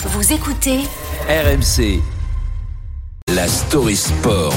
Vous écoutez RMC. La story sport.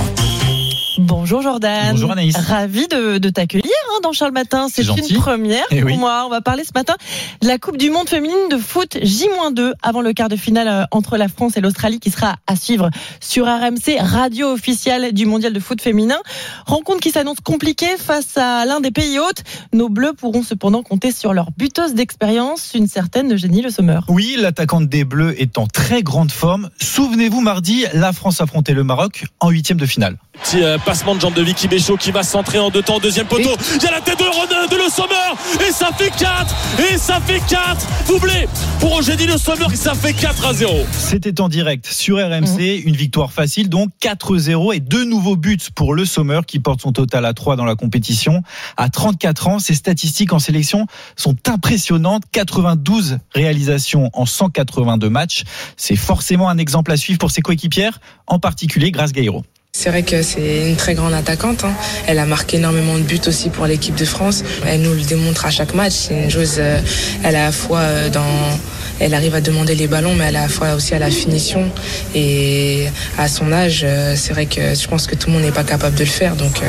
Bonjour Jordan. Bonjour Anaïs. Ravi de, de t'accueillir hein, dans Charles Matin. C'est une première Eh pour oui. moi. On va parler ce matin de la Coupe du Monde féminine de foot J-2 avant le quart de finale euh, entre la France et l'Australie qui sera à suivre sur RMC, radio officielle du mondial de foot féminin. Rencontre qui s'annonce compliquée face à l'un des pays hôtes. Nos Bleus pourront cependant compter sur leur buteuse d'expérience, une certaine Eugénie Le Sommer. Oui, l'attaquante des Bleus est en très grande forme. Souvenez-vous, mardi, la France affrontait le Maroc en huitième de finale. Petit euh, passement de jambe de Vicky Béchaud qui va centrer en deux temps, deuxième poteau. Il y a la tête de Ronin, de Le Sommer, et ça fait 4 Et ça fait 4 Doublé pour Eugénie Le Sommer, et ça fait 4 à 0. C'était en direct sur RMC, Mhm. une victoire facile, donc 4-0 et deux nouveaux buts pour le Sommer qui porte son total à 3 dans la compétition. À 34 ans, ses statistiques en sélection sont impressionnantes. 92 réalisations en 182 matchs. C'est forcément un exemple à suivre pour ses coéquipières, en particulier Grace Gairo. C'est vrai que c'est une très grande attaquante. hein. Elle a marqué énormément de buts aussi pour l'équipe de France. Elle nous le démontre à chaque match. C'est une joueuse, euh, elle a à la fois euh, dans, elle arrive à demander les ballons, mais à la fois aussi à la finition. Et à son âge, euh, c'est vrai que je pense que tout le monde n'est pas capable de le faire. Donc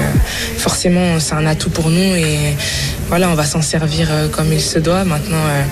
forcément, c'est un atout pour nous voilà, on va s'en servir euh, comme il se doit. Maintenant, euh,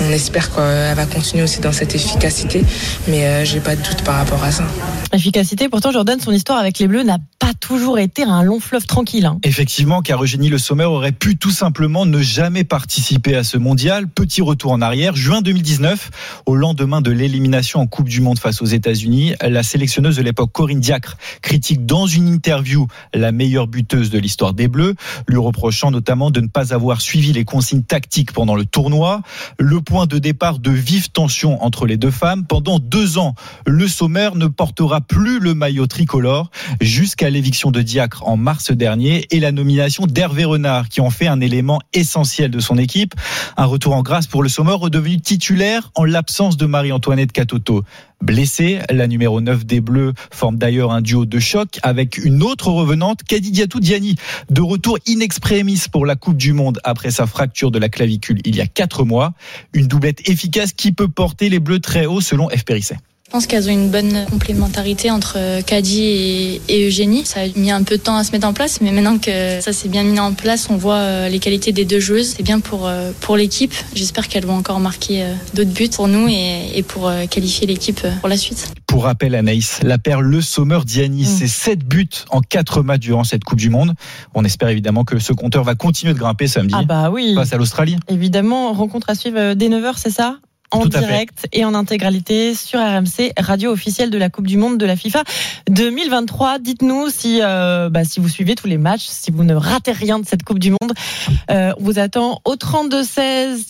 on espère qu'elle va continuer aussi dans cette efficacité, mais euh, j'ai pas de doute par rapport à ça. Efficacité, pourtant Jordan, son histoire avec les Bleus n'a pas toujours été un long fleuve tranquille. hein. Effectivement, car Eugénie Le Sommer aurait pu tout simplement ne jamais participer à ce mondial. Petit retour en arrière, juin 2019, au lendemain de l'élimination en Coupe du Monde face aux États-Unis, la sélectionneuse de l'époque Corinne Diacre critique dans une interview la meilleure buteuse de l'histoire des Bleus, lui reprochant notamment de ne pas avoir suivi les consignes tactiques pendant le tournoi. Le point de départ de vives tensions entre les deux femmes. Pendant deux ans, le Sommer ne portera plus le maillot tricolore jusqu'à l'éviction de Diacre en mars dernier et la nomination d'Hervé Renard qui en fait un élément essentiel de son équipe. Un retour en grâce pour le Sommer redevenu titulaire en l'absence de Marie-Antoinette Catoto. Blessée, la numéro 9 des Bleus forme d'ailleurs un duo de choc avec une autre revenante, Kadidiatou Diani, de retour in extremis pour la Coupe du Monde après sa fracture de la clavicule il y a quatre mois. Une doublette efficace qui peut porter les Bleus très haut selon F. Périsset. Je pense qu'elles ont une bonne complémentarité entre euh, Caddy et, et Eugénie. Ça a mis un peu de temps à se mettre en place, mais maintenant que ça s'est bien mis en place, on voit euh, les qualités des deux joueuses. C'est bien pour, euh, pour l'équipe. J'espère qu'elles vont encore marquer d'autres buts pour nous et, et pour qualifier l'équipe pour la suite. Pour rappel, Anaïs, la paire Le Sommer Diani, Mm. c'est 7 buts en 4 matchs durant cette Coupe du Monde. On espère évidemment que ce compteur va continuer de grimper samedi Ah bah oui. face à l'Australie. Évidemment, rencontre à suivre dès 9h, c'est ça? En Tout direct et en intégralité sur RMC, radio officielle de la Coupe du Monde de la FIFA 2023. Dites-nous si, euh, bah, si vous suivez tous les matchs, si vous ne ratez rien de cette Coupe du Monde. Euh, on vous attend au 32-16.